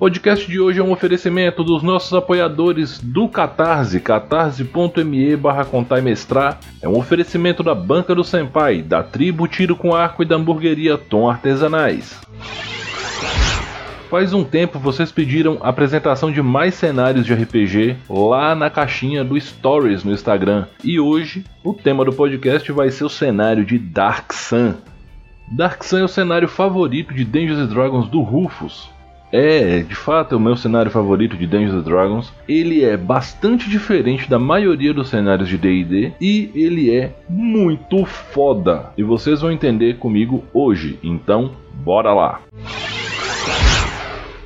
Podcast de hoje é um oferecimento dos nossos apoiadores do Catarse, catarse.me barra. É um oferecimento da Banca do Senpai, da Tribo Tiro com Arco e da Hamburgueria Tom Artesanais. Faz um tempo vocês pediram apresentação de mais cenários de RPG lá na caixinha do Stories no Instagram. E hoje o tema do podcast vai ser o cenário de Dark Sun. Dark Sun é o cenário favorito de Dungeons Dragons do Rufus. É, de fato, é o meu cenário favorito de Dungeons Dragons. Ele é bastante diferente da maioria dos cenários de D&D e ele é muito foda. E vocês vão entender comigo hoje. Então, bora lá.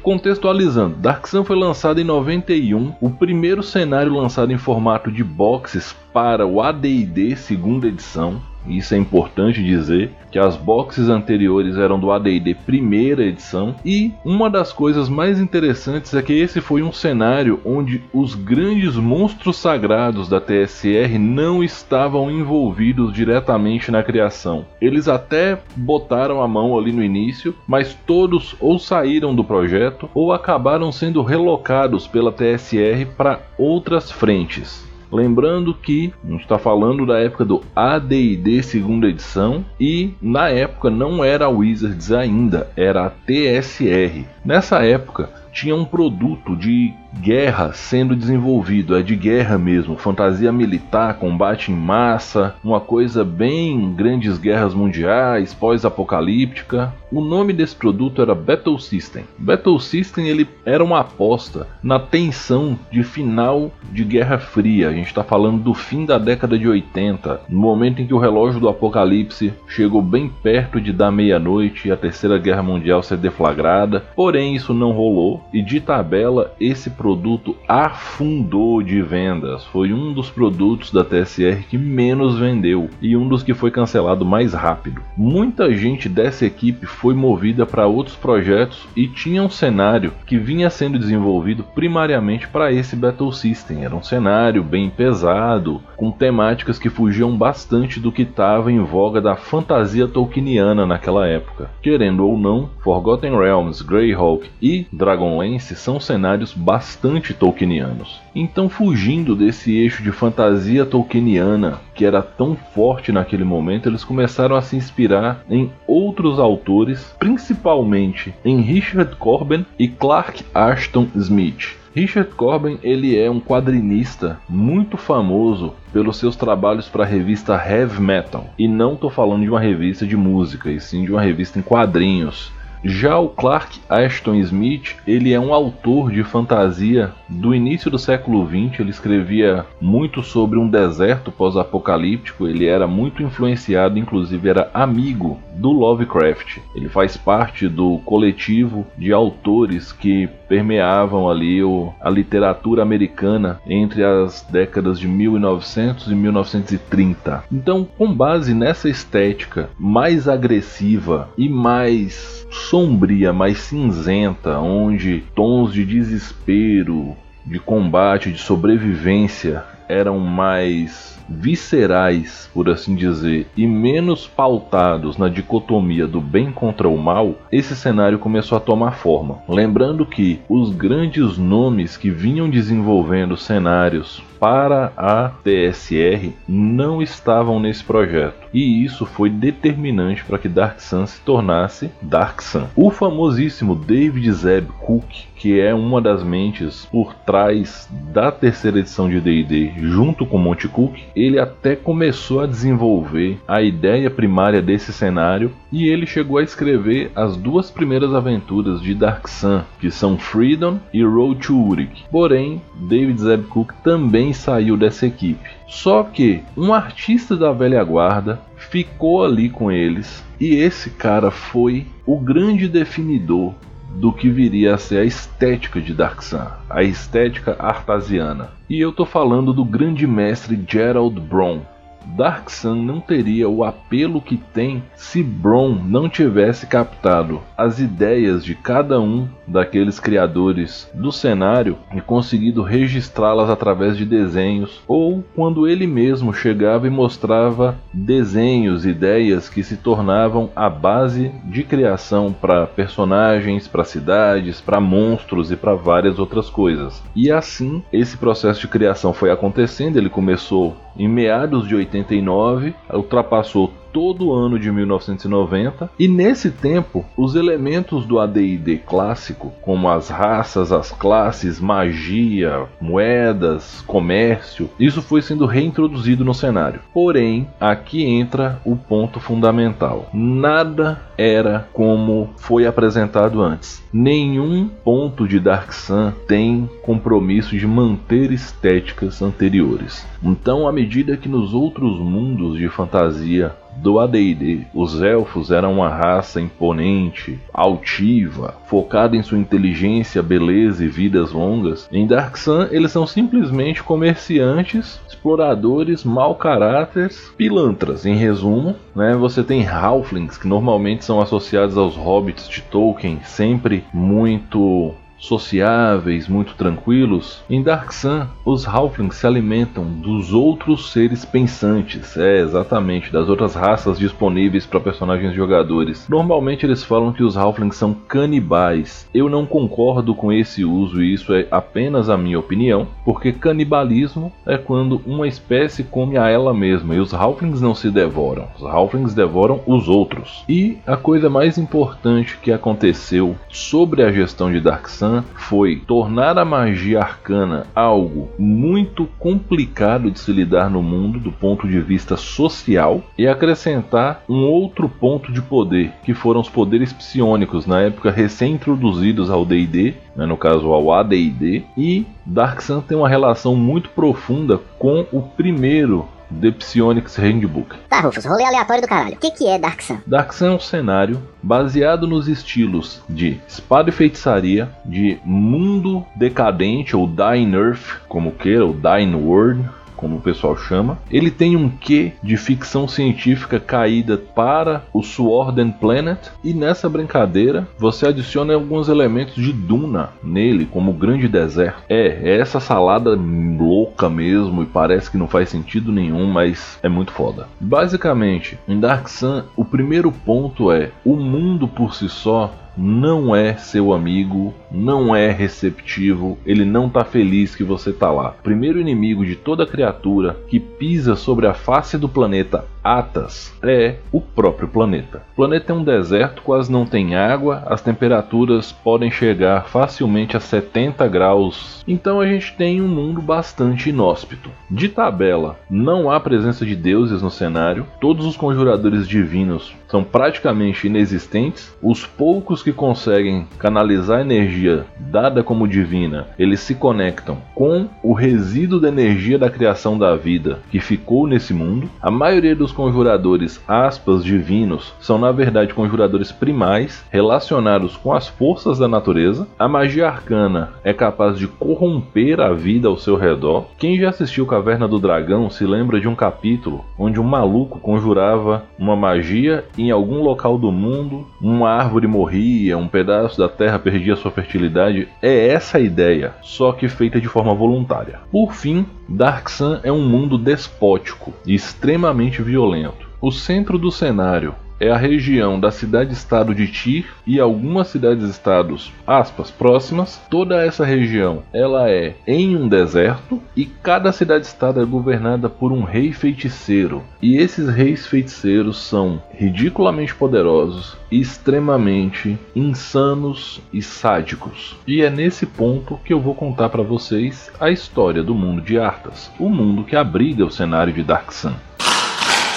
Contextualizando, Dark Sun foi lançado em 91, o primeiro cenário lançado em formato de boxes para o AD&D segunda edição. Isso é importante dizer que as boxes anteriores eram do AD&D primeira edição e uma das coisas mais interessantes é que esse foi um cenário onde os grandes monstros sagrados da TSR não estavam envolvidos diretamente na criação. Eles até botaram a mão ali no início, mas todos ou saíram do projeto ou acabaram sendo relocados pela TSR para outras frentes. Lembrando que a gente está falando da época do AD&D segunda edição e na época não era a Wizards ainda, era a TSR. Nessa época tinha um produto de guerra sendo desenvolvido, é de guerra mesmo, fantasia militar, combate em massa, uma coisa bem grandes guerras mundiais, pós-apocalíptica. O nome desse produto era Battle System. Battle System ele era uma aposta na tensão de final de Guerra Fria. A gente está falando do fim da década de 80, no momento em que o relógio do apocalipse chegou bem perto de dar meia-noite e a Terceira Guerra Mundial ser deflagrada. Porém, isso não rolou e de tabela esse produto afundou de vendas. Foi um dos produtos da TSR que menos vendeu e um dos que foi cancelado mais rápido. Muita gente dessa equipe foi movida para outros projetos e tinha um cenário que vinha sendo desenvolvido primariamente para esse Battle System. Era um cenário bem pesado, com temáticas que fugiam bastante do que estava em voga da fantasia tolkieniana naquela época. Querendo ou não, Forgotten Realms, Greyhawk e Dragonlance são cenários bastante bastante tolkienianos. Então, fugindo desse eixo de fantasia tolkieniana que era tão forte naquele momento, eles começaram a se inspirar em outros autores, principalmente em Richard Corben e Clark Ashton Smith. Richard Corben ele é um quadrinista muito famoso pelos seus trabalhos para a revista Heavy Metal. E não estou falando de uma revista de música, e sim de uma revista em quadrinhos. Já o Clark Ashton Smith, ele é um autor de fantasia do início do século XX. Ele escrevia muito sobre um deserto pós-apocalíptico. Ele era muito influenciado, inclusive era amigo do Lovecraft. Ele faz parte do coletivo de autores que permeavam ali o, a literatura americana entre as décadas de 1900 e 1930. Então, com base nessa estética mais agressiva e mais sombria, mais cinzenta, onde tons de desespero, de combate, de sobrevivência eram mais viscerais, por assim dizer, e menos pautados na dicotomia do bem contra o mal, esse cenário começou a tomar forma. Lembrando que os grandes nomes que vinham desenvolvendo cenários para a TSR não estavam nesse projeto. E isso foi determinante para que Dark Sun se tornasse Dark Sun. O famosíssimo David Zeb Cook, que é uma das mentes por trás da terceira edição de D&D, junto com Monte Cook, ele até começou a desenvolver a ideia primária desse cenário e ele chegou a escrever as duas primeiras aventuras de Dark Sun, que são Freedom e Road to Uruk. Porém, David Zeb Cook também saiu dessa equipe. Só que um artista da velha guarda ficou ali com eles e esse cara foi o grande definidor do que viria a ser a estética de Dark Sun, a estética artasiana. E eu tô falando do grande mestre Gerald Bron, Dark Sun não teria o apelo que tem se Bron não tivesse captado as ideias de cada um daqueles criadores do cenário e conseguido registrá-las através de desenhos ou quando ele mesmo chegava e mostrava desenhos, ideias que se tornavam a base de criação para personagens, para cidades, para monstros e para várias outras coisas. E assim, esse processo de criação foi acontecendo, ele começou em meados de 89, ultrapassou todo o ano de 1990, e nesse tempo, os elementos do AD&D clássico, como as raças, as classes, magia, moedas, comércio, isso foi sendo reintroduzido no cenário. Porém, aqui entra o ponto fundamental. Nada era como foi apresentado antes. Nenhum ponto de Dark Sun tem compromisso de manter estéticas anteriores. Então, à medida que nos outros mundos de fantasia do AD&D. Os elfos eram uma raça imponente, altiva, focada em sua inteligência, beleza e vidas longas. Em Dark Sun, eles são simplesmente comerciantes, exploradores, mau caráteres, pilantras. Em resumo, né, você tem halflings que normalmente são associados aos hobbits de Tolkien, sempre muito sociáveis, muito tranquilos, em Dark Sun os Halflings se alimentam dos outros seres pensantes, é exatamente das outras raças disponíveis para personagens jogadores. Normalmente eles falam que os Halflings são canibais. Eu não concordo com esse uso e isso é apenas a minha opinião, porque canibalismo é quando uma espécie come a ela mesma e os Halflings não se devoram. Os Halflings devoram os outros. E a coisa mais importante que aconteceu sobre a gestão de Dark Sun foi tornar a magia arcana algo muito complicado de se lidar no mundo do ponto de vista social e acrescentar um outro ponto de poder, que foram os poderes psionicos, na época recém-introduzidos ao D&D, né, no caso ao AD&D, e Dark Sun tem uma relação muito profunda com o primeiro The Psionics Handbook. Tá, Rufus, rolê aleatório do caralho. O que, que é Dark Sun? Dark Sun é um cenário baseado nos estilos de espada e feitiçaria, de mundo decadente ou Dying Earth, como queira, ou Dying World, como o pessoal chama. Ele tem um quê de ficção científica caída para o Sword and Planet e nessa brincadeira você adiciona alguns elementos de Duna nele, como o grande deserto. É, é essa salada louca mesmo e parece que não faz sentido nenhum, mas é muito foda. Basicamente, em Dark Sun, o primeiro ponto é o mundo por si só não é seu amigo, não é receptivo, ele não tá feliz que você tá lá. Primeiro inimigo de toda criatura que pisa sobre a face do planeta Atas é o próprio planeta. O planeta é um deserto, quase não tem água, as temperaturas podem chegar facilmente a 70 graus. Então a gente tem um mundo bastante inóspito. De tabela, não há presença de deuses no cenário, todos os conjuradores divinos são praticamente inexistentes. Os poucos que conseguem canalizar energia dada como divina, eles se conectam com o resíduo da energia da criação da vida que ficou nesse mundo. A maioria dos conjuradores aspas divinos são na verdade conjuradores primais relacionados com as forças da natureza. A magia arcana é capaz de corromper a vida ao seu redor. Quem já assistiu Caverna do Dragão se lembra de um capítulo onde um maluco conjurava uma magia em algum local do mundo, uma árvore morria, um pedaço da terra perdia sua fertilidade. É essa a ideia, só que feita de forma voluntária. Por fim, Dark Sun é um mundo despótico e extremamente violento. O centro do cenário é a região da cidade-estado de Tyr e algumas cidades-estados, aspas, próximas. Toda essa região, ela é em um deserto e cada cidade-estado é governada por um rei feiticeiro. E esses reis feiticeiros são ridiculamente poderosos extremamente insanos e sádicos. E é nesse ponto que eu vou contar para vocês a história do mundo de Arthas, o mundo que abriga o cenário de Dark Sun.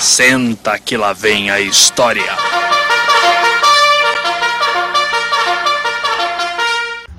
Senta que lá vem a história.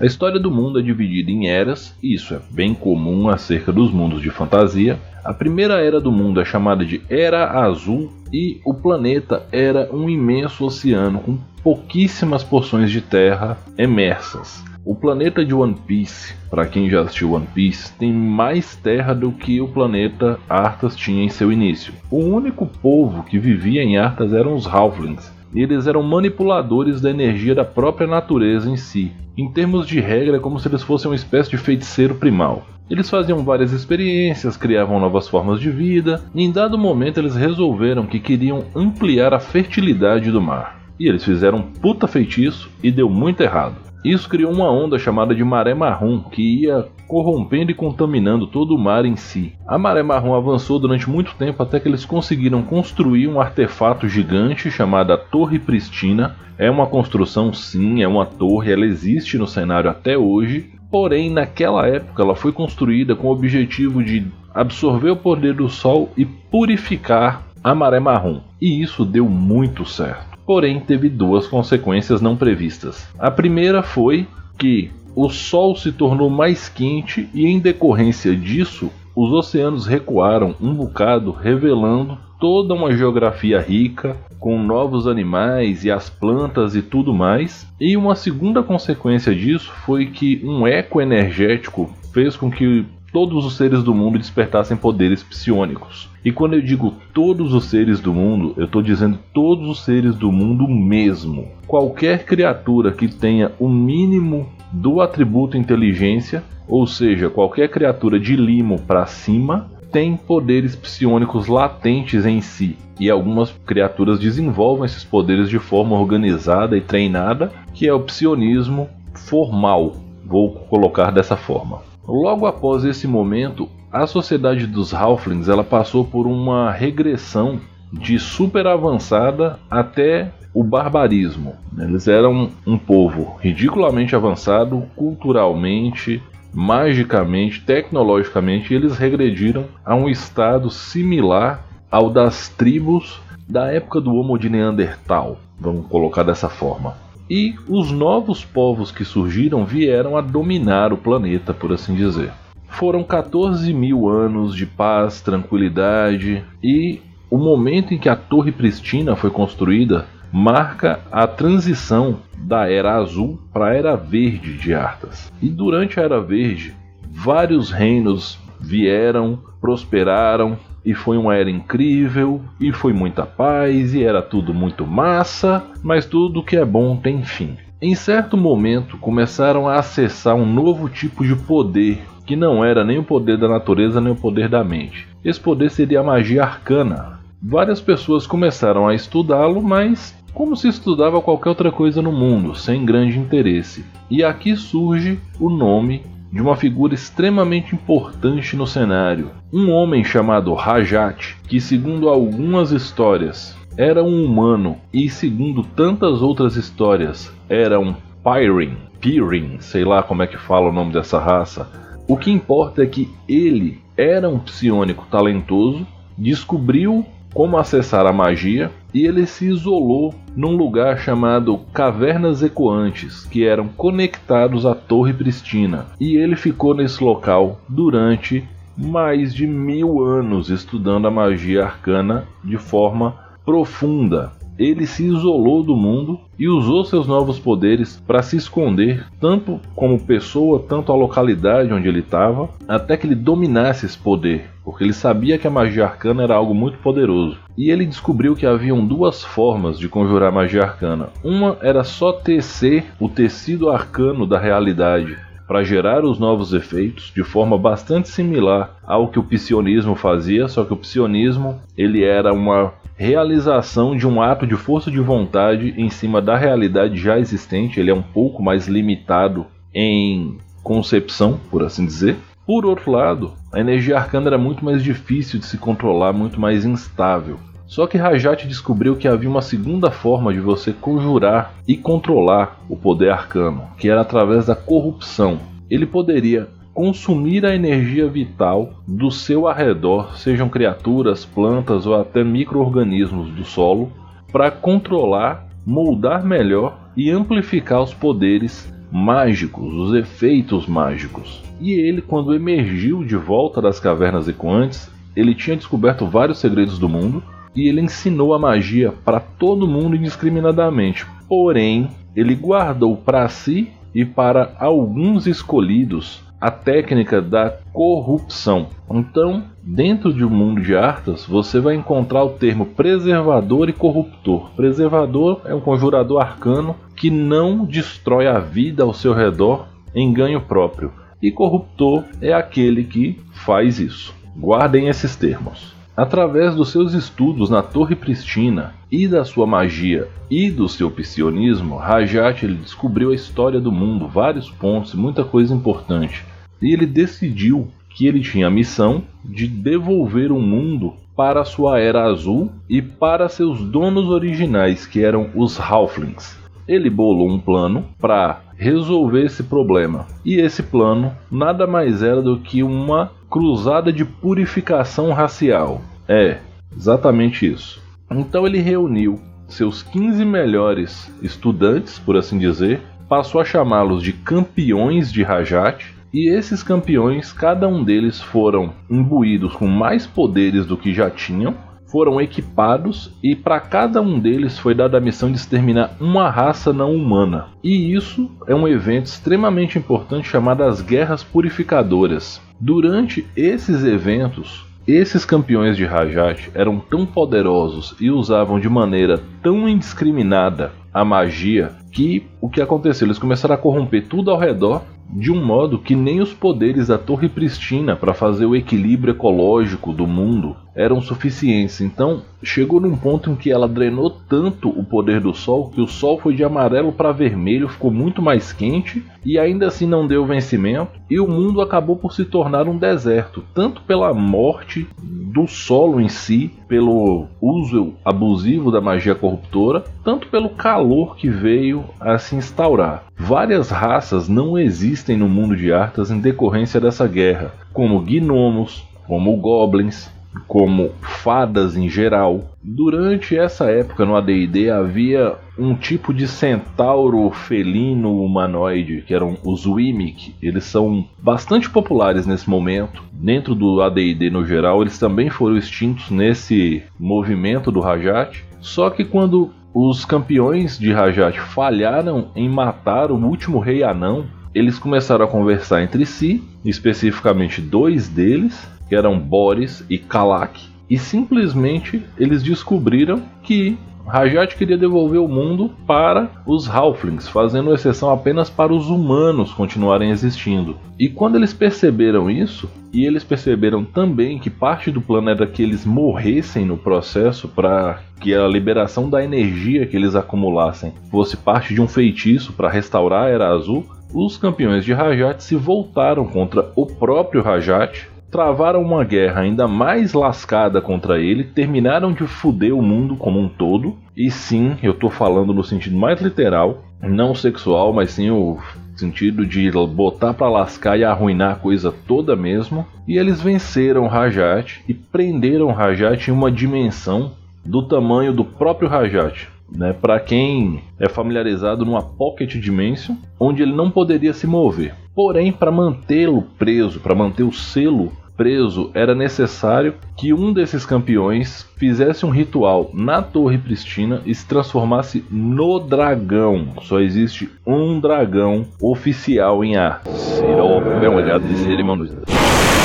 A história do mundo é dividida em eras, e isso é bem comum acerca dos mundos de fantasia. A primeira era do mundo é chamada de Era Azul, e o planeta era um imenso oceano com pouquíssimas porções de terra emersas. O planeta de One Piece, para quem já assistiu One Piece, tem mais terra do que o planeta Arthas tinha em seu início. O único povo que vivia em Arthas eram os Halflings. E eles eram manipuladores da energia da própria natureza em si. Em termos de regra, é como se eles fossem uma espécie de feiticeiro primal. Eles faziam várias experiências, criavam novas formas de vida, e em dado momento eles resolveram que queriam ampliar a fertilidade do mar. E eles fizeram um puta feitiço e deu muito errado. Isso criou uma onda chamada de maré marrom que ia corrompendo e contaminando todo o mar em si. A maré marrom avançou durante muito tempo até que eles conseguiram construir um artefato gigante chamado Torre Pristina. É uma construção, sim, é uma torre, ela existe no cenário até hoje, Porém, naquela época, ela foi construída com o objetivo de absorver o poder do Sol e purificar a maré marrom. E isso deu muito certo. Porém, teve duas consequências não previstas. A primeira foi que o Sol se tornou mais quente e, em decorrência disso, os oceanos recuaram um bocado, revelando toda uma geografia rica, com novos animais e as plantas e tudo mais. E uma segunda consequência disso foi que um eco energético fez com que todos os seres do mundo despertassem poderes psionicos. E quando eu digo todos os seres do mundo, eu estou dizendo todos os seres do mundo mesmo. Qualquer criatura que tenha o mínimo do atributo inteligência, ou seja, qualquer criatura de limo para cima, tem poderes psionicos latentes em si, e algumas criaturas desenvolvem esses poderes de forma organizada e treinada, que é o psionismo formal, vou colocar dessa forma. Logo após esse momento, a sociedade dos Halflings ela passou por uma regressão de super avançada até o barbarismo. Eles eram um povo ridiculamente avançado culturalmente, magicamente, tecnologicamente, eles regrediram a um estado similar ao das tribos da época do Homo de Neandertal, vamos colocar dessa forma. E os novos povos que surgiram vieram a dominar o planeta, por assim dizer. Foram 14 mil anos de paz, tranquilidade e o momento em que a Torre Pristina foi construída marca a transição da Era Azul para a Era Verde de Arthas. E durante a Era Verde, vários reinos vieram, prosperaram e foi uma era incrível e foi muita paz e era tudo muito massa, mas tudo que é bom tem fim. Em certo momento começaram a acessar um novo tipo de poder que não era nem o poder da natureza nem o poder da mente. Esse poder seria a magia arcana. Várias pessoas começaram a estudá-lo, mas como se estudava qualquer outra coisa no mundo, sem grande interesse. E aqui surge o nome de uma figura extremamente importante no cenário, um homem chamado Rajat, que segundo algumas histórias era um humano e segundo tantas outras histórias era um Pyrin, Pyrin, sei lá como é que fala o nome dessa raça. O que importa é que ele era um psionico talentoso, descobriu como acessar a magia e ele se isolou num lugar chamado Cavernas Ecoantes, que eram conectados à Torre Pristina. E ele ficou nesse local durante mais de mil anos estudando a magia arcana de forma profunda ele se isolou do mundo e usou seus novos poderes para se esconder, tanto como pessoa, tanto a localidade onde ele estava, até que ele dominasse esse poder, porque ele sabia que a magia arcana era algo muito poderoso. E ele descobriu que haviam duas formas de conjurar magia arcana. Uma era só tecer o tecido arcano da realidade, para gerar os novos efeitos de forma bastante similar ao que o psionismo fazia, só que o psionismo ele era uma realização de um ato de força de vontade em cima da realidade já existente, ele é um pouco mais limitado em concepção, por assim dizer. Por outro lado, a energia arcana era muito mais difícil de se controlar, muito mais instável. Só que Rajat descobriu que havia uma segunda forma de você conjurar e controlar o poder arcano, que era através da corrupção. Ele poderia consumir a energia vital do seu arredor, sejam criaturas, plantas ou até micro-organismos do solo, para controlar, moldar melhor e amplificar os poderes mágicos, os efeitos mágicos. E ele, quando emergiu de volta das cavernas ecoantes, ele tinha descoberto vários segredos do mundo e ele ensinou a magia para todo mundo indiscriminadamente. Porém, ele guardou para si e para alguns escolhidos a técnica da corrupção. Então, dentro de um mundo de Arthas, você vai encontrar o termo preservador e corruptor. Preservador é um conjurador arcano que não destrói a vida ao seu redor em ganho próprio. E corruptor é aquele que faz isso. Guardem esses termos. Através dos seus estudos na Torre Pristina e da sua magia e do seu psionismo, Rajat ele descobriu a história do mundo, vários pontos, muita coisa importante. E ele decidiu que ele tinha a missão de devolver o mundo para sua era azul e para seus donos originais, que eram os Halflings. Ele bolou um plano para resolver esse problema. E esse plano nada mais era do que uma cruzada de purificação racial. É, exatamente isso. Então ele reuniu seus 15 melhores estudantes, por assim dizer, passou a chamá-los de campeões de Rajat, e esses campeões, cada um deles foram imbuídos com mais poderes do que já tinham, foram equipados e para cada um deles foi dada a missão de exterminar uma raça não humana. E isso é um evento extremamente importante chamado as Guerras Purificadoras. Durante esses eventos, esses campeões de Rajat eram tão poderosos e usavam de maneira tão indiscriminada a magia que o que aconteceu? Eles começaram a corromper tudo ao redor de um modo que nem os poderes da Torre Pristina para fazer o equilíbrio ecológico do mundo eram suficientes. Então, chegou num ponto em que ela drenou tanto o poder do Sol que o Sol foi de amarelo para vermelho, ficou muito mais quente e ainda assim não deu vencimento, e o mundo acabou por se tornar um deserto, tanto pela morte do solo em si, pelo uso abusivo da magia corruptora, tanto pelo calor que veio a se instaurar. Várias raças não existem no mundo de Arthas em decorrência dessa guerra, como gnomos, como goblins, como fadas em geral. Durante essa época no AD&D havia um tipo de centauro felino humanoide, que eram os Wimic. Eles são bastante populares nesse momento. Dentro do AD&D no geral, eles também foram extintos nesse movimento do Rajat. Só que quando os campeões de Rajat falharam em matar o último rei anão, eles começaram a conversar entre si, especificamente dois deles, que eram Boris e Kalak, e simplesmente eles descobriram que Rajat queria devolver o mundo para os Halflings, fazendo exceção apenas para os humanos continuarem existindo. E quando eles perceberam isso, e eles perceberam também que parte do plano era que eles morressem no processo para que a liberação da energia que eles acumulassem fosse parte de um feitiço para restaurar a Era Azul, os campeões de Rajat se voltaram contra o próprio Rajat travaram uma guerra ainda mais lascada contra ele, terminaram de fuder o mundo como um todo. E sim, eu tô falando no sentido mais literal, não sexual, mas sim o sentido de botar para lascar e arruinar a coisa toda mesmo. E eles venceram Rajat e prenderam Rajat em uma dimensão do tamanho do próprio Rajat. Né, para quem é familiarizado numa Pocket Dimension, onde ele não poderia se mover. Porém, para mantê-lo preso, para manter o selo preso, era necessário que um desses campeões fizesse um ritual na Torre Pristina e se transformasse no dragão. Só existe um dragão oficial em Arthas. Irão, uma olhada de.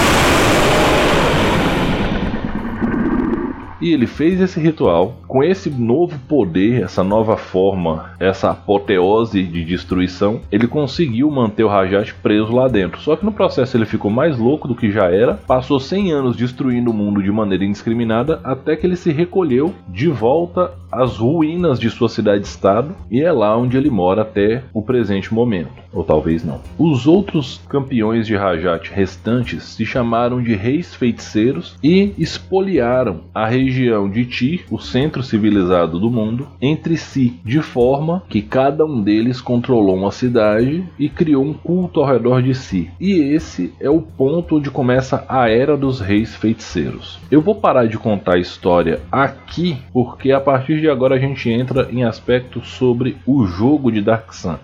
E ele fez esse ritual com esse novo poder, essa nova forma, essa apoteose de destruição. Ele conseguiu manter o Rajat preso lá dentro. Só que no processo ele ficou mais louco do que já era. Passou 100 anos destruindo o mundo de maneira indiscriminada até que ele se recolheu de volta às ruínas de sua cidade-estado e é lá onde ele mora até o presente momento. Ou talvez não. Os outros campeões de Rajat restantes se chamaram de reis feiticeiros e espoliaram a região região de Ti, o centro civilizado do mundo, entre si, de forma que cada um deles controlou uma cidade e criou um culto ao redor de si. E esse é o ponto onde começa a era dos reis feiticeiros. Eu vou parar de contar a história aqui, porque a partir de agora a gente entra em aspectos sobre o jogo de Dark Sun.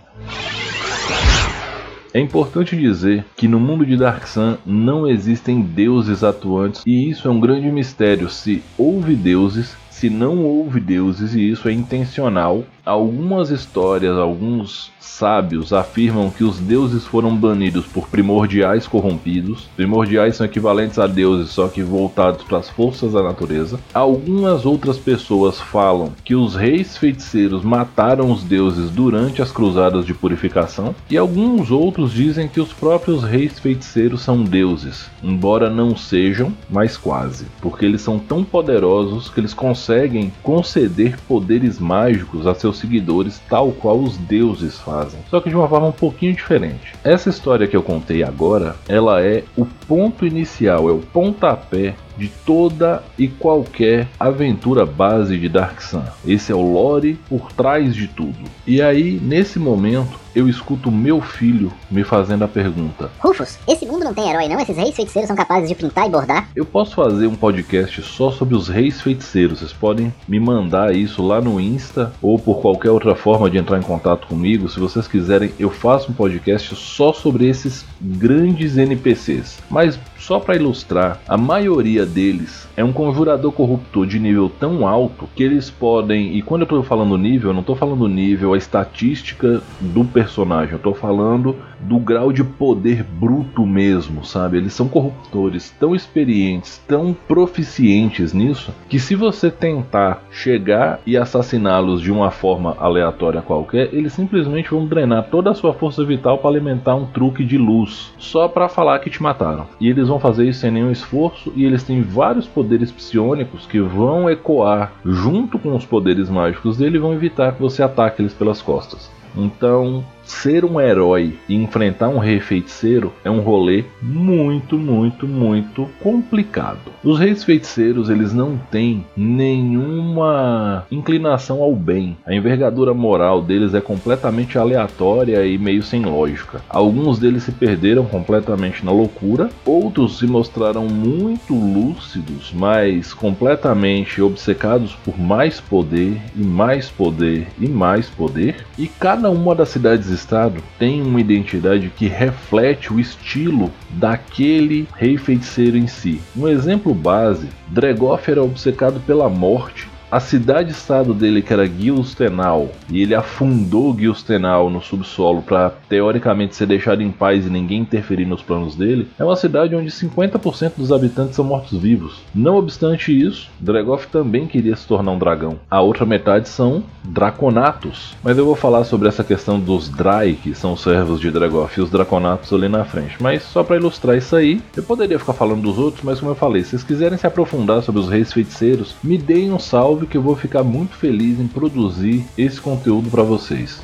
É importante dizer que no mundo de Dark Sun não existem deuses atuantes e isso é um grande mistério. Se houve deuses, se não houve deuses e isso é intencional, algumas histórias, alguns sábios afirmam que os deuses foram banidos por primordiais corrompidos. Primordiais são equivalentes a deuses, só que voltados para as forças da natureza. Algumas outras pessoas falam que os reis feiticeiros mataram os deuses durante as cruzadas de purificação, e alguns outros dizem que os próprios reis feiticeiros são deuses, embora não sejam, mas quase, porque eles são tão poderosos que eles conseguem conceder poderes mágicos a seus seguidores, tal qual os deuses fazem só que de uma forma um pouquinho diferente. Essa história que eu contei agora, ela é o ponto inicial, é o pontapé de toda e qualquer aventura base de Dark Sun. Esse é o lore por trás de tudo. E aí, nesse momento, eu escuto meu filho me fazendo a pergunta: Rufus, esse mundo não tem herói, não? Esses reis feiticeiros são capazes de pintar e bordar? Eu posso fazer um podcast só sobre os reis feiticeiros. Vocês podem me mandar isso lá no Insta ou por qualquer outra forma de entrar em contato comigo. Se vocês quiserem, eu faço um podcast só sobre esses grandes NPCs. Mas só para ilustrar, a maioria deles é um conjurador corruptor de nível tão alto que eles podem, e quando eu estou falando nível, eu não estou falando nível, a estatística do personagem, eu estou falando do grau de poder bruto mesmo, sabe? Eles são corruptores tão experientes, tão proficientes nisso, que se você tentar chegar e assassiná-los de uma forma aleatória qualquer, eles simplesmente vão drenar toda a sua força vital para alimentar um truque de luz, só para falar que te mataram. E eles vão fazer isso sem nenhum esforço e eles têm vários poderes psionicos que vão ecoar junto com os poderes mágicos dele e vão evitar que você ataque eles pelas costas. Então, ser um herói e enfrentar um rei feiticeiro é um rolê muito, muito, muito complicado. Os reis feiticeiros, eles não têm nenhuma inclinação ao bem. A envergadura moral deles é completamente aleatória e meio sem lógica. Alguns deles se perderam completamente na loucura, outros se mostraram muito lúcidos, mas completamente obcecados por mais poder e mais poder e mais poder. E cada uma das cidades estado tem uma identidade que reflete o estilo daquele rei feiticeiro em si. Um exemplo base, Dregoff era obcecado pela morte a cidade-estado dele, que era Gilstenal, e ele afundou Gilstenal no subsolo para teoricamente ser deixado em paz e ninguém interferir nos planos dele, é uma cidade onde 50% dos habitantes são mortos-vivos. Não obstante isso, Dregoff também queria se tornar um dragão. A outra metade são Draconatos. Mas eu vou falar sobre essa questão dos Drai, que são os servos de Dregoff, e os Draconatos ali na frente. Mas só para ilustrar isso aí, eu poderia ficar falando dos outros, mas como eu falei, se vocês quiserem se aprofundar sobre os reis feiticeiros, me deem um salve que eu vou ficar muito feliz em produzir esse conteúdo para vocês.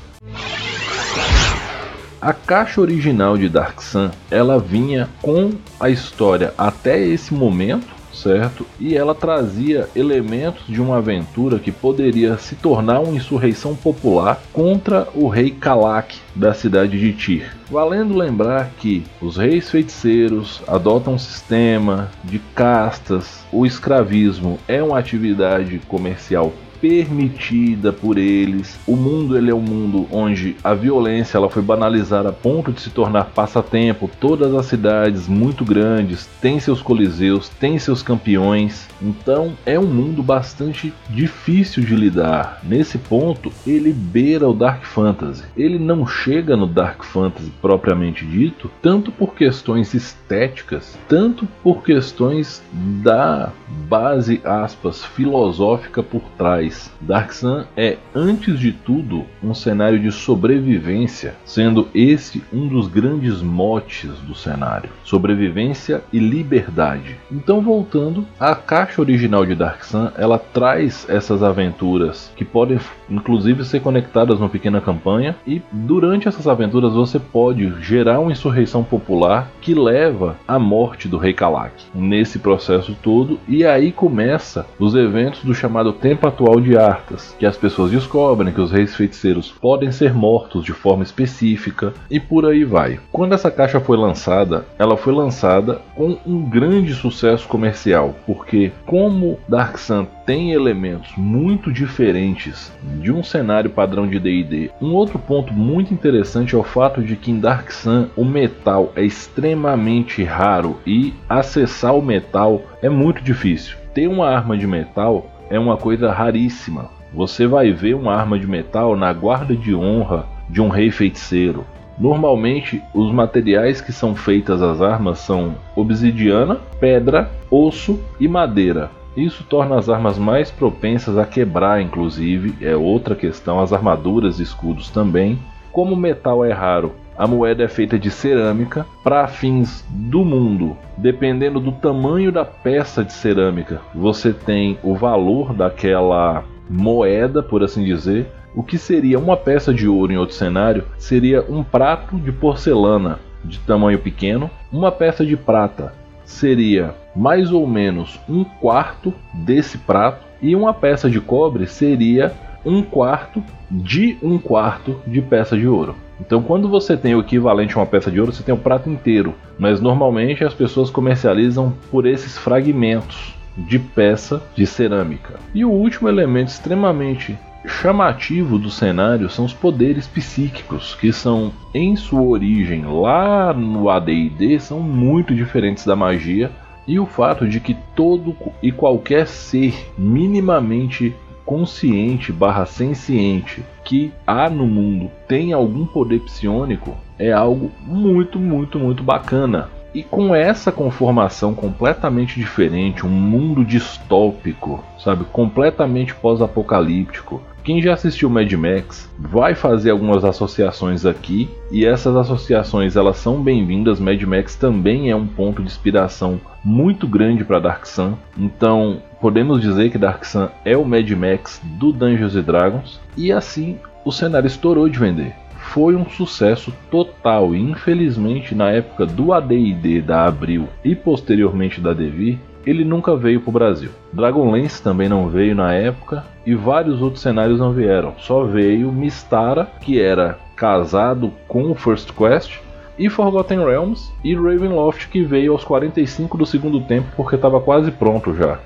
A caixa original de Dark Sun, ela vinha com a história até esse momento, certo? E ela trazia elementos de uma aventura que poderia se tornar uma insurreição popular contra o rei Kalak da cidade de Tyr. Valendo lembrar que os reis feiticeiros adotam um sistema de castas, o escravismo é uma atividade comercial permitida por eles. O mundo ele é um mundo onde a violência ela foi banalizada a ponto de se tornar passatempo. Todas as cidades muito grandes têm seus coliseus, têm seus campeões. Então é um mundo bastante difícil de lidar. Nesse ponto, ele beira o Dark Fantasy. Ele não chega no Dark Fantasy propriamente dito, tanto por questões estéticas, tanto por questões da base aspas filosófica por trás Dark Sun é, antes de tudo, um cenário de sobrevivência, sendo esse um dos grandes motes do cenário: sobrevivência e liberdade. Então, voltando, a caixa original de Dark Sun ela traz essas aventuras que podem, inclusive, ser conectadas numa pequena campanha, e durante essas aventuras você pode gerar uma insurreição popular que leva à morte do Rei Kalak. Nesse processo todo, e aí começa os eventos do chamado Tempo Atual de Artas, que as pessoas descobrem que os reis feiticeiros podem ser mortos de forma específica e por aí vai. Quando essa caixa foi lançada, ela foi lançada com um grande sucesso comercial, porque como Dark Sun tem elementos muito diferentes de um cenário padrão de D&D. Um outro ponto muito interessante é o fato de que em Dark Sun o metal é extremamente raro e acessar o metal é muito difícil ter uma arma de metal é uma coisa raríssima. Você vai ver uma arma de metal na guarda de honra de um rei feiticeiro. Normalmente, os materiais que são feitas as armas são obsidiana, pedra, osso e madeira. Isso torna as armas mais propensas a quebrar, inclusive, é outra questão. As armaduras e escudos também. Como o metal é raro, a moeda é feita de cerâmica para fins do mundo. Dependendo do tamanho da peça de cerâmica, você tem o valor daquela moeda, por assim dizer. O que seria uma peça de ouro em outro cenário seria um prato de porcelana de tamanho pequeno, uma peça de prata seria mais ou menos um quarto desse prato e uma peça de cobre seria um quarto de um quarto de peça de ouro. Então, quando você tem o equivalente a uma peça de ouro, você tem o prato inteiro, mas normalmente as pessoas comercializam por esses fragmentos de peça de cerâmica. E o último elemento extremamente chamativo do cenário são os poderes psíquicos, que são em sua origem lá no AD&D são muito diferentes da magia, e o fato de que todo e qualquer ser minimamente consciente barra senciente que há no mundo tem algum poder psionico é algo muito, muito, muito bacana. E com essa conformação completamente diferente, um mundo distópico, sabe, completamente pós-apocalíptico, quem já assistiu Mad Max vai fazer algumas associações aqui e essas associações elas são bem-vindas. Mad Max também é um ponto de inspiração muito grande para Dark Sun. Então, podemos dizer que Dark Sun é o Mad Max do Dungeons Dragons e assim o cenário estourou de vender. Foi um sucesso total e infelizmente na época do AD&D da Abril e posteriormente da Devir, ele nunca veio para o Brasil. Dragonlance também não veio na época e vários outros cenários não vieram. Só veio Mistara, que era casado com o First Quest, e Forgotten Realms e Ravenloft, que veio aos 45 do segundo tempo porque estava quase pronto já.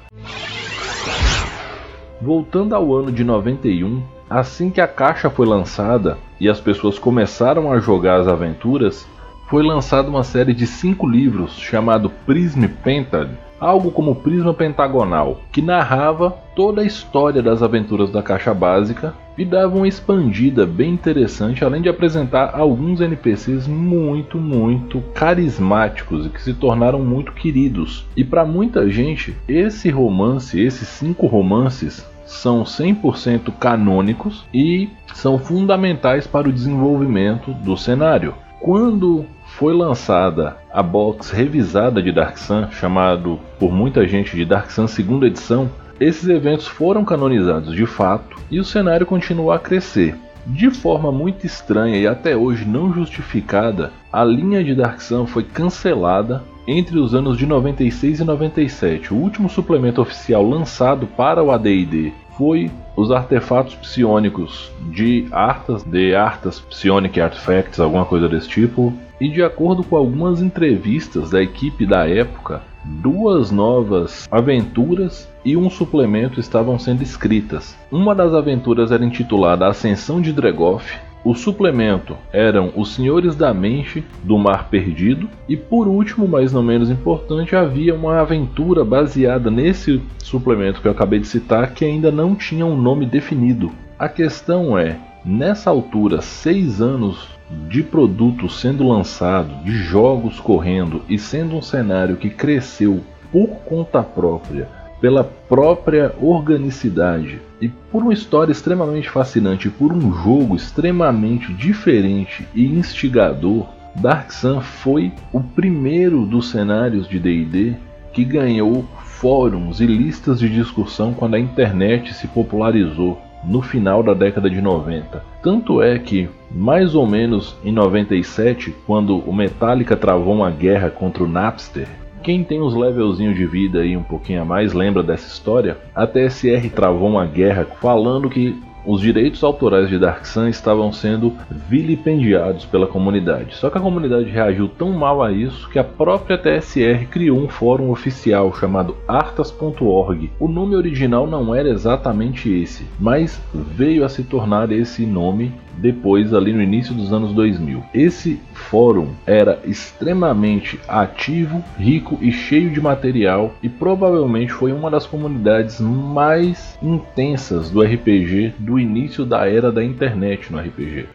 Voltando ao ano de 91, assim que a caixa foi lançada e as pessoas começaram a jogar as aventuras, foi lançada uma série de cinco livros chamado Prism Pentad, algo como Prisma Pentagonal, que narrava toda a história das aventuras da caixa básica e dava uma expandida bem interessante, além de apresentar alguns NPCs muito, muito carismáticos e que se tornaram muito queridos. E para muita gente, esse romance, esses cinco romances, são 100% canônicos e são fundamentais para o desenvolvimento do cenário. Quando foi lançada a box revisada de Dark Sun, chamado por muita gente de Dark Sun segunda edição, esses eventos foram canonizados de fato e o cenário continuou a crescer. De forma muito estranha e até hoje não justificada, a linha de Dark Sun foi cancelada entre os anos de 96 e 97. O último suplemento oficial lançado para o AD&D foi os artefatos psionicos de Arthas, de Arthas Psionic Artifacts, alguma coisa desse tipo. E de acordo com algumas entrevistas da equipe da época, duas novas aventuras e um suplemento estavam sendo escritas. Uma das aventuras era intitulada Ascensão de Dregoff, o suplemento eram Os Senhores da Mente do Mar Perdido e por último, mas não menos importante, havia uma aventura baseada nesse suplemento que eu acabei de citar que ainda não tinha um nome definido. A questão é, nessa altura, seis anos de produto sendo lançado, de jogos correndo e sendo um cenário que cresceu por conta própria, pela própria organicidade e por uma história extremamente fascinante, por um jogo extremamente diferente e instigador, Dark Sun foi o primeiro dos cenários de D&D que ganhou fóruns e listas de discussão quando a internet se popularizou no final da década de 90. Tanto é que, mais ou menos em 97, quando o Metallica travou uma guerra contra o Napster, quem tem uns levelzinhos de vida aí um pouquinho a mais lembra dessa história? A TSR travou uma guerra falando que os direitos autorais de Dark Sun estavam sendo vilipendiados pela comunidade. Só que a comunidade reagiu tão mal a isso que a própria TSR criou um fórum oficial chamado artas.org. O nome original não era exatamente esse, mas veio a se tornar esse nome depois ali no início dos anos 2000. Esse fórum era extremamente ativo, rico e cheio de material e provavelmente foi uma das comunidades mais intensas do RPG do início da era da internet no RPG.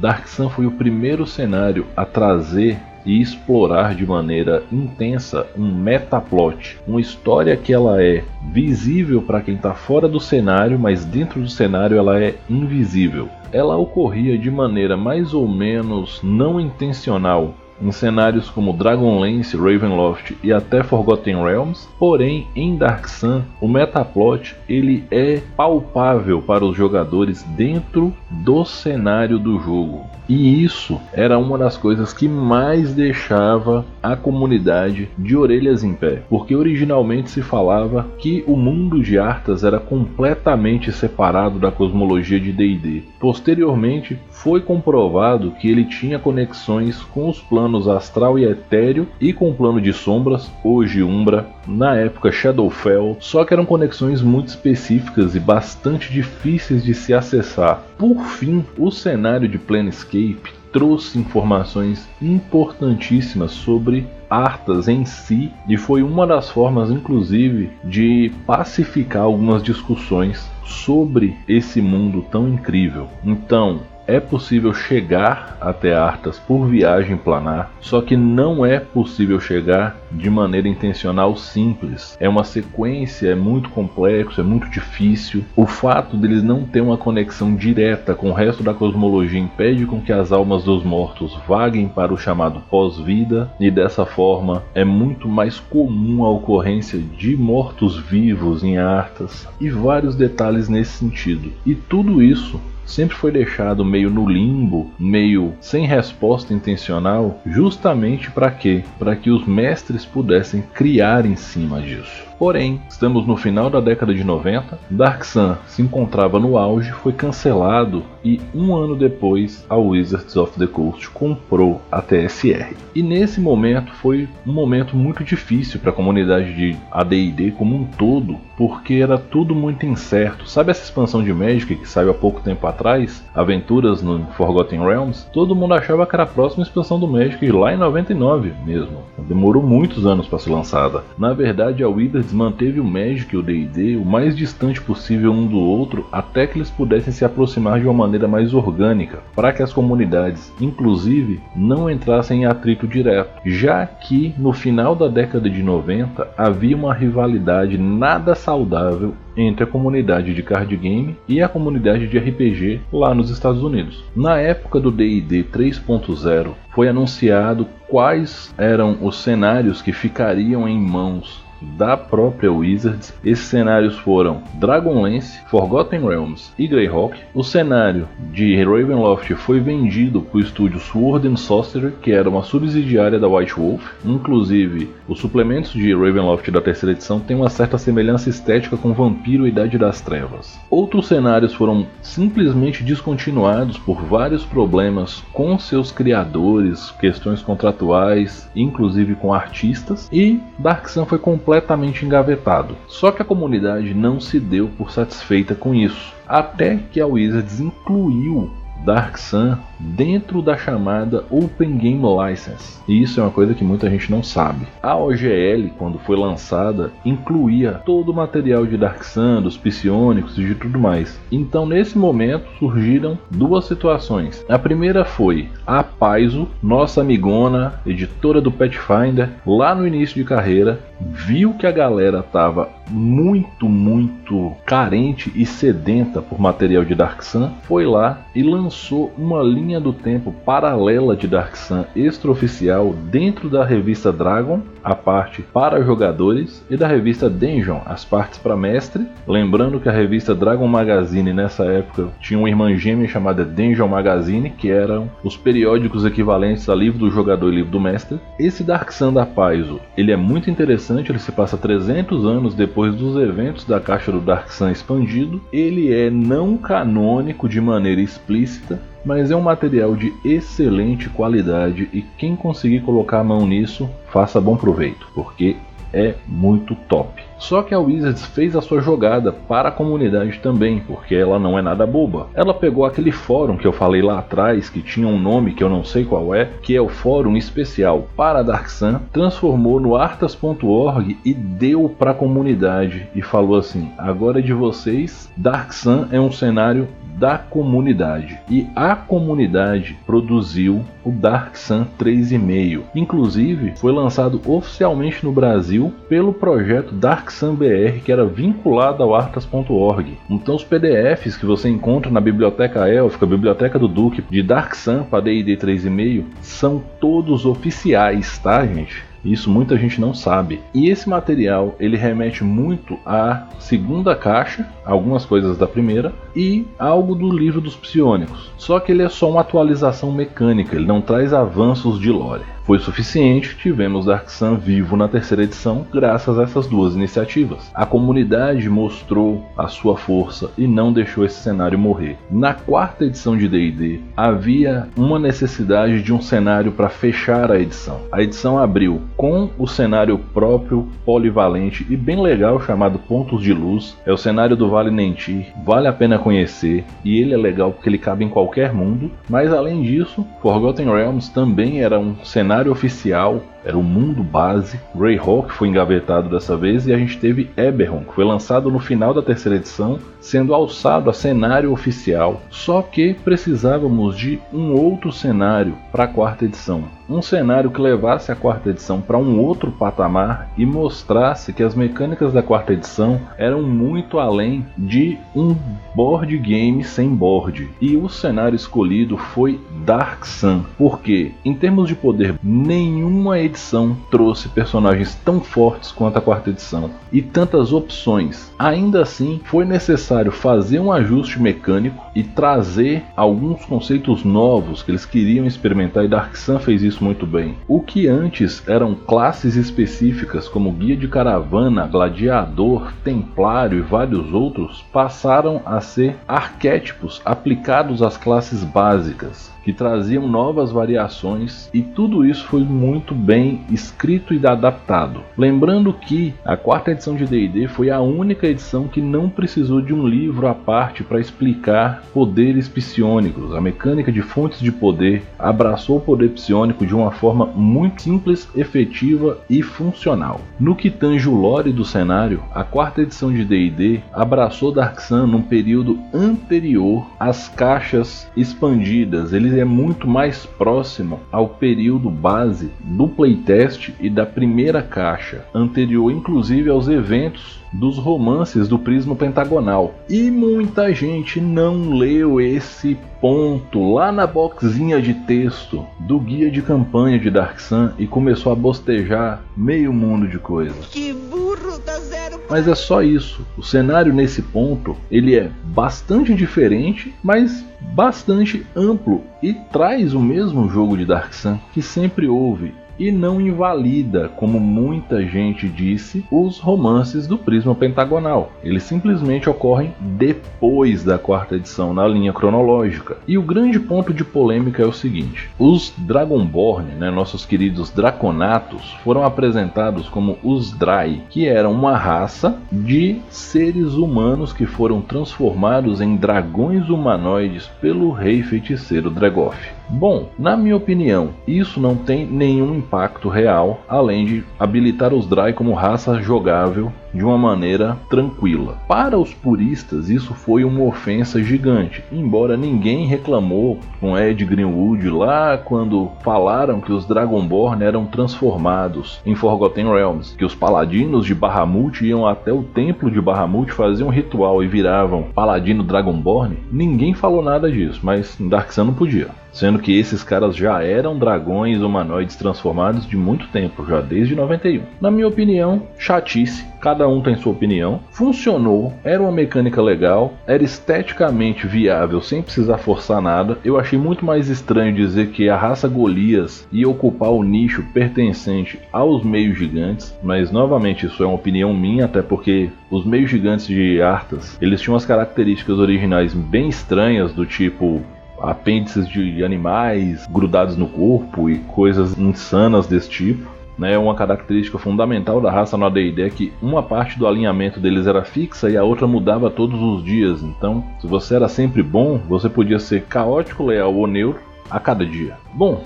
Dark Sun foi o primeiro cenário a trazer e explorar de maneira intensa um metaplot, uma história que ela é visível para quem está fora do cenário, mas dentro do cenário ela é invisível. Ela ocorria de maneira mais ou menos não intencional em cenários como Dragonlance, Ravenloft e até Forgotten Realms, porém em Dark Sun o metaplot ele é palpável para os jogadores dentro do cenário do jogo. E isso era uma das coisas que mais deixava a comunidade de orelhas em pé, porque originalmente se falava que o mundo de Arthas era completamente separado da cosmologia de D&D. Posteriormente, foi comprovado que ele tinha conexões com os planos astral e etéreo e com o plano de sombras, hoje Umbra, na época Shadowfell, só que eram conexões muito específicas e bastante difíceis de se acessar. Por fim, o cenário de Planescape trouxe informações importantíssimas sobre Arthas em si e foi uma das formas, inclusive, de pacificar algumas discussões sobre esse mundo tão incrível. Então, é possível chegar até Artas por viagem planar, só que não é possível chegar de maneira intencional simples. É uma sequência, é muito complexo, é muito difícil. O fato deles não ter uma conexão direta com o resto da cosmologia impede com que as almas dos mortos vaguem para o chamado pós-vida, e dessa forma é muito mais comum a ocorrência de mortos-vivos em Artas e vários detalhes nesse sentido. E tudo isso sempre foi deixado meio no limbo, meio sem resposta intencional, justamente para quê? Para que os mestres pudessem criar em cima disso. Porém, estamos no final da década de 90, Dark Sun se encontrava no auge, foi cancelado e um ano depois a Wizards of the Coast comprou a TSR. E nesse momento foi um momento muito difícil para a comunidade de AD&D como um todo, porque era tudo muito incerto. Sabe essa expansão de Magic que saiu há pouco tempo atrás, Aventuras no Forgotten Realms? Todo mundo achava que era a próxima expansão do Magic lá em 99 mesmo. Demorou muitos anos para ser lançada. Na verdade, a Wizards Wizards manteve o Magic e o D&D o mais distante possível um do outro até que eles pudessem se aproximar de uma maneira mais orgânica, para que as comunidades, inclusive, não entrassem em atrito direto, já que no final da década de 90 havia uma rivalidade nada saudável entre a comunidade de card game e a comunidade de RPG lá nos Estados Unidos. Na época do D&D 3.0, foi anunciado quais eram os cenários que ficariam em mãos da própria Wizards. Esses cenários foram Dragonlance, Forgotten Realms e Greyhawk. O cenário de Ravenloft foi vendido para o estúdio Sword and Sorcery, que era uma subsidiária da White Wolf. Inclusive, os suplementos de Ravenloft da terceira edição têm uma certa semelhança estética com Vampiro e Idade das Trevas. Outros cenários foram simplesmente descontinuados por vários problemas com seus criadores, questões contratuais, inclusive com artistas, e Dark Sun foi completamente completamente engavetado. Só que a comunidade não se deu por satisfeita com isso, até que a Wizards incluiu Dark Sun dentro da chamada Open Game License. E isso é uma coisa que muita gente não sabe. A OGL, quando foi lançada, incluía todo o material de Dark Sun, dos psionicos e de tudo mais. Então, nesse momento, surgiram duas situações. A primeira foi a Paizo, nossa amigona, editora do Pathfinder, lá no início de carreira, viu que a galera tava muito, muito carente e sedenta por material de Dark Sun, foi lá e lançou uma linha do tempo paralela de Dark Sun extraoficial dentro da revista Dragon, a parte para jogadores, e da revista Dungeon, as partes para mestre. Lembrando que a revista Dragon Magazine nessa época tinha uma irmã gêmea chamada Dungeon Magazine, que eram os periódicos equivalentes a livro do jogador e livro do mestre. Esse Dark Sun da Paizo, ele é muito interessante, ele se passa 300 anos depois dos eventos da caixa do Dark Sun expandido. Ele é não canônico de maneira explícita, mas é um material de excelente qualidade e quem conseguir colocar a mão nisso, faça bom proveito, porque é muito top. Só que a Wizards fez a sua jogada para a comunidade também, porque ela não é nada boba. Ela pegou aquele fórum que eu falei lá atrás, que tinha um nome que eu não sei qual é, que é o fórum especial para Dark Sun, transformou no artas.org e deu para a comunidade e falou assim: agora é de vocês, Dark Sun é um cenário da comunidade. E a comunidade produziu o Dark Sun 3,5. Inclusive, foi lançado oficialmente no Brasil pelo projeto Dark Sun BR, que era vinculado ao artas.org. Então, os PDFs que você encontra na biblioteca élfica, biblioteca do Duque, de Dark Sun para D&D 3,5, são todos oficiais, tá, gente? Isso muita gente não sabe. E esse material ele remete muito à segunda caixa, algumas coisas da primeira e algo do livro dos psionicos. Só que ele é só uma atualização mecânica, ele não traz avanços de lore foi suficiente, tivemos Dark Sun vivo na terceira edição graças a essas duas iniciativas. A comunidade mostrou a sua força e não deixou esse cenário morrer. Na quarta edição de D&D havia uma necessidade de um cenário para fechar a edição. A edição abriu com o cenário próprio, polivalente e bem legal chamado Pontos de Luz. É o cenário do Vale Nentir, vale a pena conhecer e ele é legal porque ele cabe em qualquer mundo. Mas além disso, Forgotten Realms também era um cenário oficial era o mundo base. Greyhawk foi engavetado dessa vez e a gente teve Eberron, que foi lançado no final da terceira edição, sendo alçado a cenário oficial. Só que precisávamos de um outro cenário para a quarta edição. Um cenário que levasse a quarta edição para um outro patamar e mostrasse que as mecânicas da quarta edição eram muito além de um board game sem board. E o cenário escolhido foi Dark Sun, porque em termos de poder, nenhuma edição edição trouxe personagens tão fortes quanto a quarta edição e tantas opções. Ainda assim, foi necessário fazer um ajuste mecânico e trazer alguns conceitos novos que eles queriam experimentar e Dark Sun fez isso muito bem. O que antes eram classes específicas como guia de caravana, gladiador, templário e vários outros passaram a ser arquétipos aplicados às classes básicas que traziam novas variações e tudo isso foi muito bem escrito e adaptado. Lembrando que a quarta edição de D&D foi a única edição que não precisou de um livro à parte para explicar poderes psionicos. A mecânica de fontes de poder abraçou o poder psionico de uma forma muito simples, efetiva e funcional. No que tange o lore do cenário, a quarta edição de D&D abraçou Dark Sun num período anterior às caixas expandidas. Eles é muito mais próximo ao período base do playtest e da primeira caixa, anterior inclusive aos eventos dos romances do prisma pentagonal. E muita gente não leu esse ponto lá na boxinha de texto do guia de campanha de Dark Sun e começou a bostejar meio mundo de coisas. Que burro, dá zero. Mas é só isso. O cenário nesse ponto, ele é bastante diferente, mas bastante amplo e traz o mesmo jogo de Dark Sun que sempre houve e não invalida, como muita gente disse, os romances do Prisma Pentagonal. Eles simplesmente ocorrem depois da quarta edição na linha cronológica. E o grande ponto de polêmica é o seguinte: os Dragonborn, né, nossos queridos Draconatos, foram apresentados como os Drai, que eram uma raça de seres humanos que foram transformados em dragões humanoides pelo rei feiticeiro Dragoff. Bom, na minha opinião, isso não tem nenhum impacto real, além de habilitar os Dry como raça jogável de uma maneira tranquila. Para os puristas, isso foi uma ofensa gigante, embora ninguém reclamou com Ed Greenwood lá quando falaram que os Dragonborn eram transformados em Forgotten Realms, que os paladinos de Bahamut iam até o templo de Bahamut fazer um ritual e viravam paladino Dragonborn. Ninguém falou nada disso, mas Dark Sun não podia sendo que esses caras já eram dragões humanoides transformados de muito tempo, já desde 91. Na minha opinião, chatice, cada um tem sua opinião. Funcionou, era uma mecânica legal, era esteticamente viável sem precisar forçar nada. Eu achei muito mais estranho dizer que a raça Golias ia ocupar o nicho pertencente aos meios gigantes, mas novamente isso é uma opinião minha, até porque os meios gigantes de Arthas, eles tinham as características originais bem estranhas do tipo apêndices de animais grudados no corpo e coisas insanas desse tipo. Né, uma característica fundamental da raça no AD&D é que uma parte do alinhamento deles era fixa e a outra mudava todos os dias. Então, se você era sempre bom, você podia ser caótico, leal ou neutro a cada dia. Bom,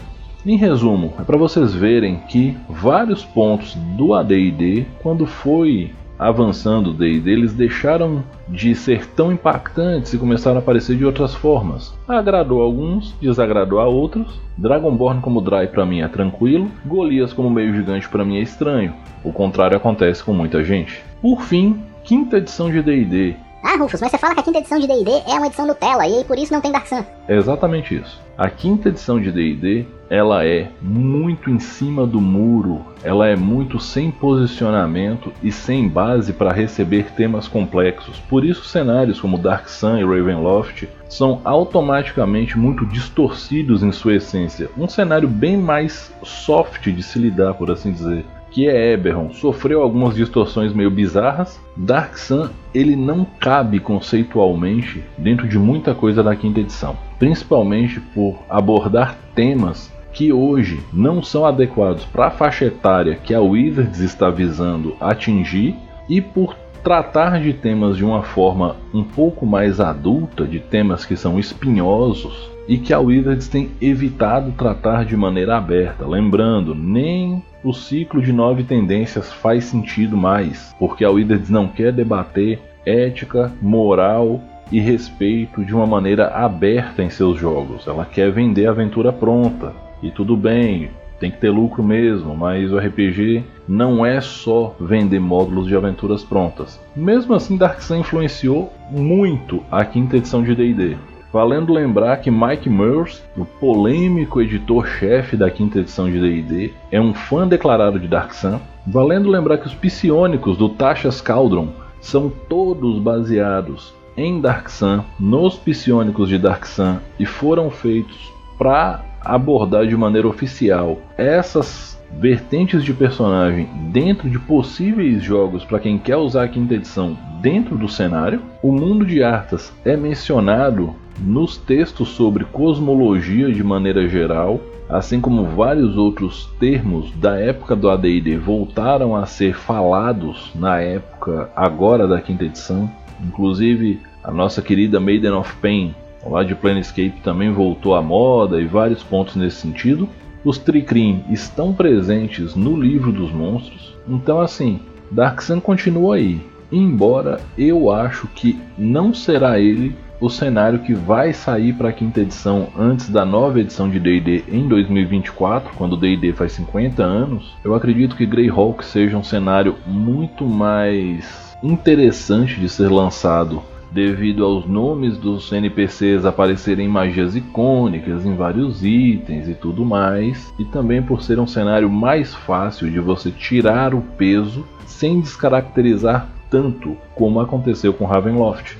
em resumo, é para vocês verem que vários pontos do AD&D, quando foi avançando o D&D, eles deixaram de ser tão impactantes e começaram a aparecer de outras formas. Agradou a alguns, desagradou a outros. Dragonborn como Dry para mim é tranquilo, Golias como meio gigante para mim é estranho. O contrário acontece com muita gente. Por fim, quinta edição de D&D. Ah, Rufus, mas você fala que a quinta edição de D&D é uma edição Nutella e aí por isso não tem Dark Sun. É exatamente isso. A quinta edição de D&D, ela é muito em cima do muro, ela é muito sem posicionamento e sem base para receber temas complexos. Por isso cenários como Dark Sun e Ravenloft são automaticamente muito distorcidos em sua essência. Um cenário bem mais soft de se lidar, por assim dizer que é Eberron, sofreu algumas distorções meio bizarras. Dark Sun ele não cabe conceitualmente dentro de muita coisa da quinta edição, principalmente por abordar temas que hoje não são adequados para a faixa etária que a Wizards está visando atingir e por tratar de temas de uma forma um pouco mais adulta, de temas que são espinhosos e que a Wizards tem evitado tratar de maneira aberta. Lembrando, nem o ciclo de nove tendências faz sentido mais, porque a Wizards não quer debater ética, moral e respeito de uma maneira aberta em seus jogos. Ela quer vender a aventura pronta. E tudo bem, tem que ter lucro mesmo, mas o RPG não é só vender módulos de aventuras prontas. Mesmo assim, Dark Sun influenciou muito a quinta edição de D&D. Valendo lembrar que Mike Murs, o polêmico editor-chefe da quinta edição de D&D, é um fã declarado de Dark Sun. Valendo lembrar que os psionicos do Tasha's Cauldron são todos baseados em Dark Sun, nos psionicos de Dark Sun, e foram feitos para abordar de maneira oficial essas vertentes de personagem dentro de possíveis jogos para quem quer usar a quinta edição dentro do cenário. O mundo de Arthas é mencionado nos textos sobre cosmologia de maneira geral, assim como vários outros termos da época do AD&D voltaram a ser falados na época agora da quinta edição. Inclusive, a nossa querida Maiden of Pain, lá de Planescape, também voltou à moda e vários pontos nesse sentido. Os Tricrim estão presentes no livro dos monstros, então assim, Dark Sun continua aí. Embora eu acho que não será ele o cenário que vai sair para a quinta edição antes da nova edição de D&D em 2024, quando o D&D faz 50 anos, eu acredito que Greyhawk seja um cenário muito mais interessante de ser lançado devido aos nomes dos NPCs aparecerem magias icônicas em vários itens e tudo mais, e também por ser um cenário mais fácil de você tirar o peso sem descaracterizar tanto como aconteceu com Ravenloft.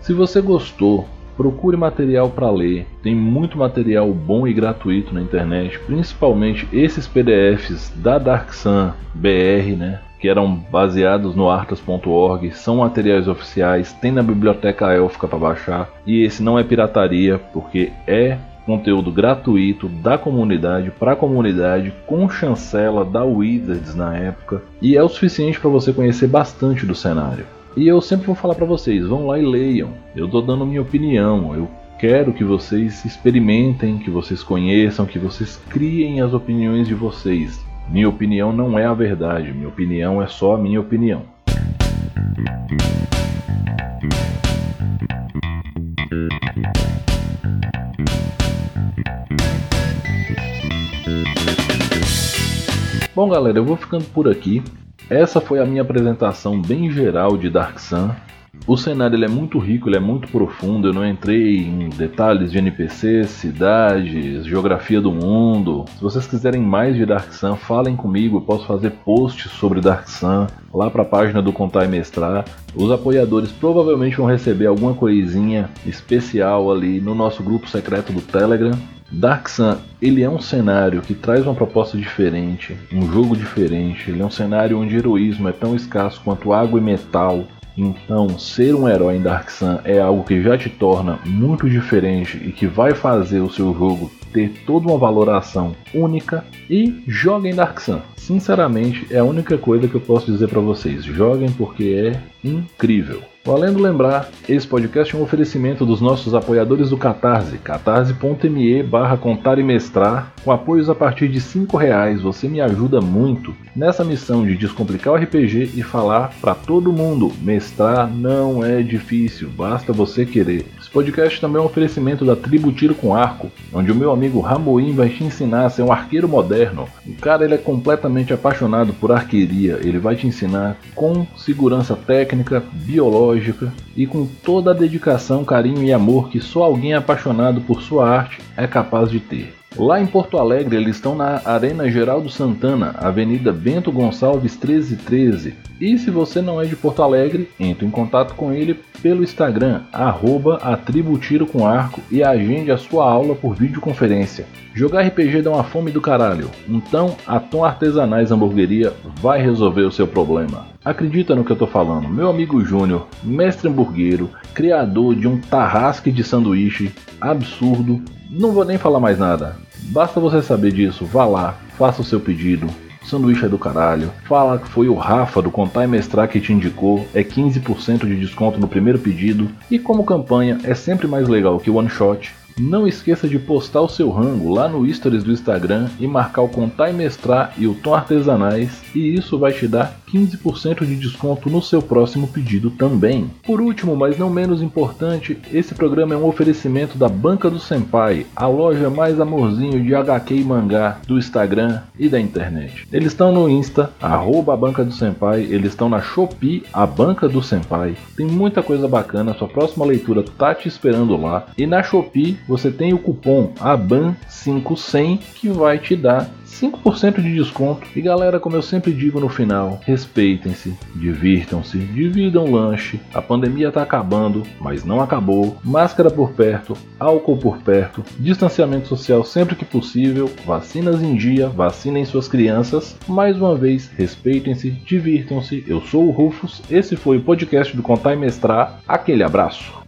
Se você gostou, procure material para ler. Tem muito material bom e gratuito na internet, principalmente esses PDFs da Dark Sun BR, né? Que eram baseados no artas.org, são materiais oficiais, tem na biblioteca élfica para baixar. E esse não é pirataria, porque é conteúdo gratuito da comunidade para a comunidade com chancela da Wizards na época e é o suficiente para você conhecer bastante do cenário. E eu sempre vou falar para vocês, vão lá e leiam. Eu tô dando minha opinião, eu quero que vocês experimentem, que vocês conheçam, que vocês criem as opiniões de vocês. Minha opinião não é a verdade, minha opinião é só a minha opinião. Bom, galera, eu vou ficando por aqui. Essa foi a minha apresentação bem geral de Dark Sun. O cenário ele é muito rico, ele é muito profundo. Eu não entrei em detalhes de NPCs, cidades, geografia do mundo. Se vocês quiserem mais de Dark Sun, falem comigo. Eu posso fazer posts sobre Dark Sun lá para a página do Contar e Mestrar. Os apoiadores provavelmente vão receber alguma coisinha especial ali no nosso grupo secreto do Telegram. Dark Sun, ele é um cenário que traz uma proposta diferente, um jogo diferente. Ele é um cenário onde heroísmo é tão escasso quanto água e metal. Então, ser um herói em Dark Sun é algo que já te torna muito diferente e que vai fazer o seu jogo ter toda uma valoração única e joguem Dark Sun. Sinceramente, é a única coisa que eu posso dizer para vocês. Joguem porque é incrível. Valendo lembrar, esse podcast é um oferecimento dos nossos apoiadores do Catarse, catarse.me barra contar e mestrar, com apoios a partir de R$ reais. Você me ajuda muito nessa missão de descomplicar o RPG e falar para todo mundo, mestrar não é difícil, basta você querer. Esse podcast também é um oferecimento da Tribo Tiro com Arco, onde o meu amigo Ramoim vai te ensinar a ser um arqueiro moderno. O cara ele é completamente apaixonado por arqueria, ele vai te ensinar com segurança técnica, biológica e com toda a dedicação, carinho e amor que só alguém apaixonado por sua arte é capaz de ter. Lá em Porto Alegre, eles estão na Arena Geraldo Santana, Avenida Bento Gonçalves 1313. E se você não é de Porto Alegre, entre em contato com ele pelo Instagram, arroba com arco e agende a sua aula por videoconferência. Jogar RPG dá uma fome do caralho, então a Tom Artesanais Hamburgueria vai resolver o seu problema. Acredita no que eu tô falando, meu amigo Júnior, mestre hamburguero, criador de um tarrasque de sanduíche absurdo, não vou nem falar mais nada. Basta você saber disso, vá lá, faça o seu pedido. Sanduíche é do caralho. Fala que foi o Rafa do Contar e Mestrar que te indicou. É 15% de desconto no primeiro pedido. E como campanha é sempre mais legal que o one shot, não esqueça de postar o seu rango lá no stories do Instagram e marcar o Contar e Mestrar e o Tom Artesanais e isso vai te dar 15% de desconto no seu próximo pedido também. Por último, mas não menos importante, esse programa é um oferecimento da Banca do Senpai, a loja mais amorzinho de HQ e mangá do Instagram e da internet. Eles estão no Insta, arroba a Banca do Senpai, eles estão na Shopee, a Banca do Senpai. Tem muita coisa bacana, sua próxima leitura tá te esperando lá. E na Shopee você tem o cupom ABAN500 que vai te dar 5% de desconto. E galera, como eu sempre digo no final, respeitem-se, divirtam-se, dividam lanche. A pandemia tá acabando, mas não acabou. Máscara por perto, álcool por perto, distanciamento social sempre que possível, vacinas em dia, vacinem suas crianças. Mais uma vez, respeitem-se, divirtam-se. Eu sou o Rufus, esse foi o podcast do Contar e Mestrar. Aquele abraço.